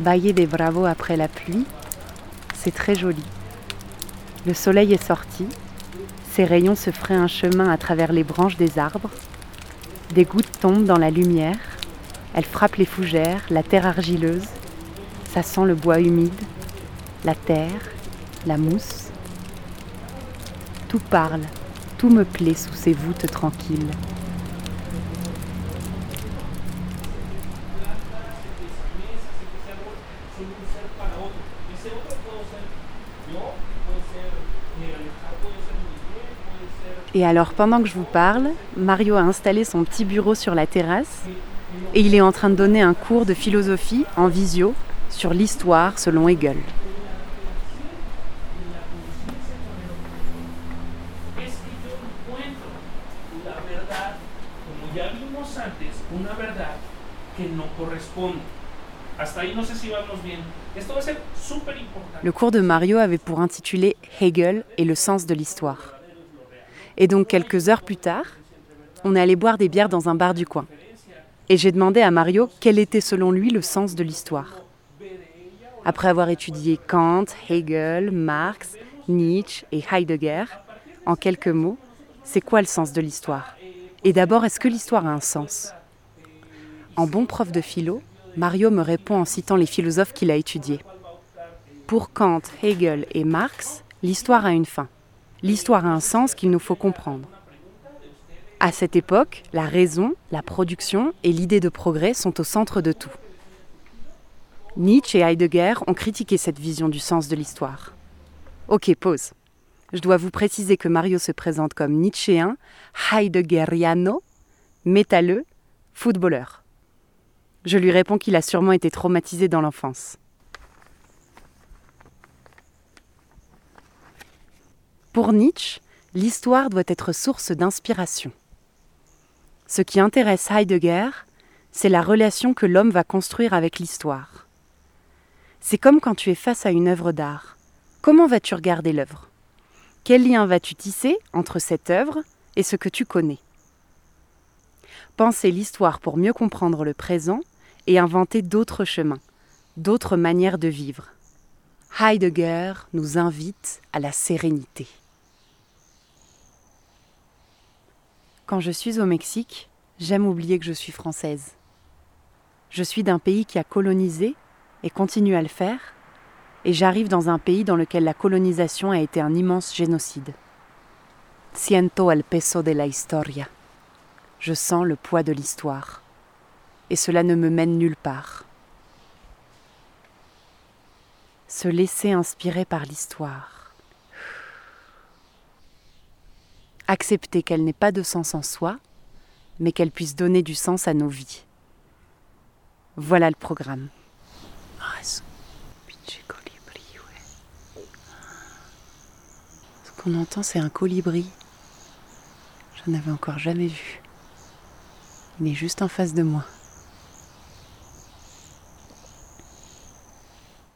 Valle des Bravos après la pluie, c'est très joli. Le soleil est sorti, ses rayons se feraient un chemin à travers les branches des arbres. Des gouttes tombent dans la lumière, elles frappent les fougères, la terre argileuse. Ça sent le bois humide, la terre, la mousse. Tout parle, tout me plaît sous ces voûtes tranquilles. Et alors pendant que je vous parle, Mario a installé son petit bureau sur la terrasse et il est en train de donner un cours de philosophie en visio sur l'histoire selon Hegel. Le cours de Mario avait pour intitulé Hegel et le sens de l'histoire. Et donc quelques heures plus tard, on est allé boire des bières dans un bar du coin. Et j'ai demandé à Mario quel était selon lui le sens de l'histoire. Après avoir étudié Kant, Hegel, Marx, Nietzsche et Heidegger, en quelques mots, c'est quoi le sens de l'histoire? Et d'abord, est-ce que l'histoire a un sens? En bon prof de philo, Mario me répond en citant les philosophes qu'il a étudiés. Pour Kant, Hegel et Marx, l'histoire a une fin l'histoire a un sens qu'il nous faut comprendre. À cette époque, la raison, la production et l'idée de progrès sont au centre de tout. Nietzsche et Heidegger ont critiqué cette vision du sens de l'histoire. Ok, pause. Je dois vous préciser que Mario se présente comme Nietzschéen, Heideggeriano, métalleux, footballeur. Je lui réponds qu'il a sûrement été traumatisé dans l'enfance. Pour Nietzsche, l'histoire doit être source d'inspiration. Ce qui intéresse Heidegger, c'est la relation que l'homme va construire avec l'histoire. C'est comme quand tu es face à une œuvre d'art. Comment vas-tu regarder l'œuvre? Quel lien vas-tu tisser entre cette œuvre et ce que tu connais? Penser l'histoire pour mieux comprendre le présent et inventer d'autres chemins, d'autres manières de vivre. Heidegger nous invite à la sérénité. Quand je suis au Mexique, j'aime oublier que je suis française. Je suis d'un pays qui a colonisé et continue à le faire, et j'arrive dans un pays dans lequel la colonisation a été un immense génocide. Siento el peso de la historia. Je sens le poids de l'histoire, et cela ne me mène nulle part. Se laisser inspirer par l'histoire accepter qu'elle n'ait pas de sens en soi, mais qu'elle puisse donner du sens à nos vies. Voilà le programme. Ce qu'on entend, c'est un colibri. Je n'avais encore jamais vu. Il est juste en face de moi.